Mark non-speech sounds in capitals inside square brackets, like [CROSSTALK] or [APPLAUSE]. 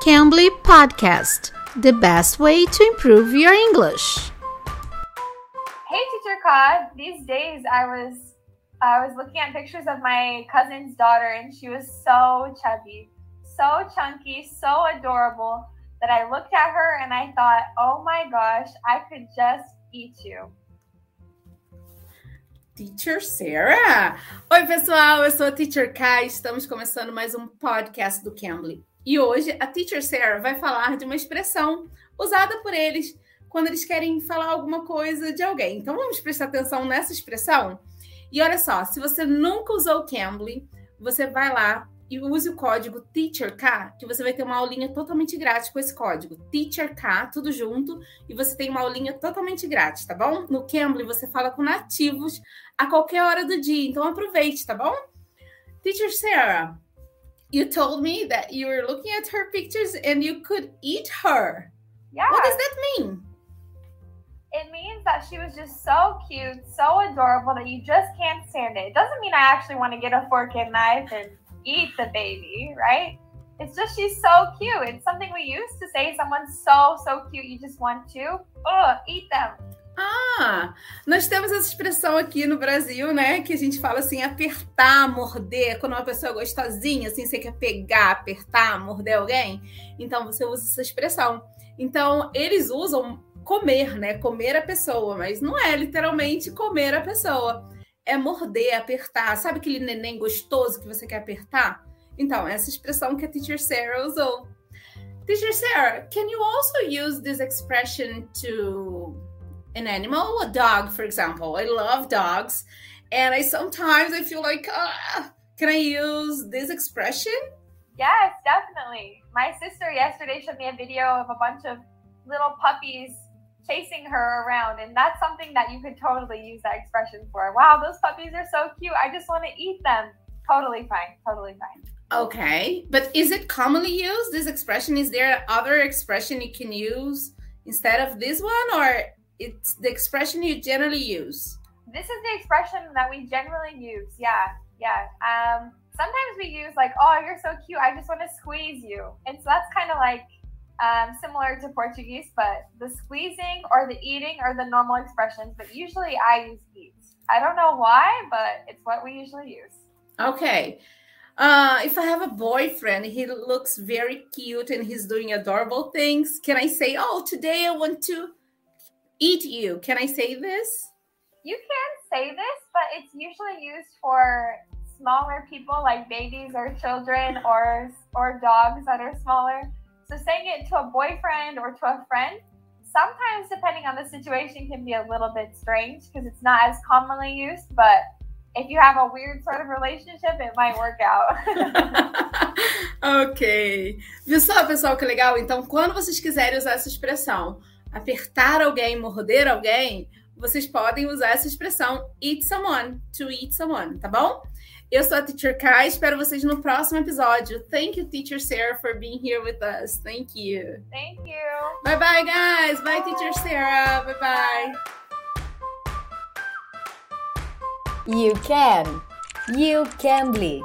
Cambly Podcast, the best way to improve your English. Hey, Teacher Cod. These days, I was I was looking at pictures of my cousin's daughter, and she was so chubby, so chunky, so adorable that I looked at her and I thought, oh my gosh, I could just eat you. Teacher Sarah. Oi, pessoal, eu sou a Teacher Kai. Estamos começando mais um podcast do Cambly. E hoje a Teacher Sarah vai falar de uma expressão usada por eles quando eles querem falar alguma coisa de alguém. Então vamos prestar atenção nessa expressão. E olha só, se você nunca usou o Cambly, você vai lá e use o código TEACHERK, que você vai ter uma aulinha totalmente grátis com esse código. TEACHERK, tudo junto, e você tem uma aulinha totalmente grátis, tá bom? No Cambly você fala com nativos a qualquer hora do dia, então aproveite, tá bom? Teacher Sarah, you told me that you were looking at her pictures and you could eat her. Yeah. What does that mean? It means that she was just so cute, so adorable that you just can't stand it. It doesn't mean I actually want to get a fork and knife and eat the baby, right? It's just she's so cute. It's something we used to say someone's so, so cute, you just want to, oh, eat them. Ah, nós temos essa expressão aqui no Brasil, né? Que a gente fala assim, apertar, morder, quando uma pessoa é gostosinha, assim, você quer pegar, apertar, morder alguém. Então você usa essa expressão. Então, eles usam comer, né? Comer a pessoa, mas não é literalmente comer a pessoa. É morder, apertar. Sabe aquele neném gostoso que você quer apertar? Então, essa expressão que a teacher Sarah usou. Teacher Sarah, can you also use this expression to an animal, a dog, for example. I love dogs, and I sometimes I feel like, ah, can I use this expression? Yes, definitely. My sister yesterday showed me a video of a bunch of little puppies chasing her around, and that's something that you could totally use that expression for. Wow, those puppies are so cute. I just want to eat them. Totally fine. Totally fine. Okay, but is it commonly used? This expression is there other expression you can use instead of this one, or it's the expression you generally use. This is the expression that we generally use. Yeah, yeah. Um, sometimes we use like, "Oh, you're so cute. I just want to squeeze you." And so that's kind of like um, similar to Portuguese, but the squeezing or the eating are the normal expressions. But usually, I use eat. I don't know why, but it's what we usually use. Okay. Uh, if I have a boyfriend, he looks very cute and he's doing adorable things. Can I say, "Oh, today I want to"? eat you. Can I say this? You can say this, but it's usually used for smaller people like babies or children or or dogs that are smaller. So saying it to a boyfriend or to a friend, sometimes depending on the situation can be a little bit strange because it's not as commonly used, but if you have a weird sort of relationship, it might work out. [LAUGHS] ok. Viu só, pessoal, que legal? Então, quando vocês quiserem usar essa expressão, apertar alguém, morder alguém, vocês podem usar essa expressão eat someone, to eat someone, tá bom? Eu sou a Teacher Kai, espero vocês no próximo episódio. Thank you, Teacher Sarah, for being here with us. Thank you. Thank you. Bye bye, guys. Bye. Teacher Sarah. Bye bye. You can. You can bleed.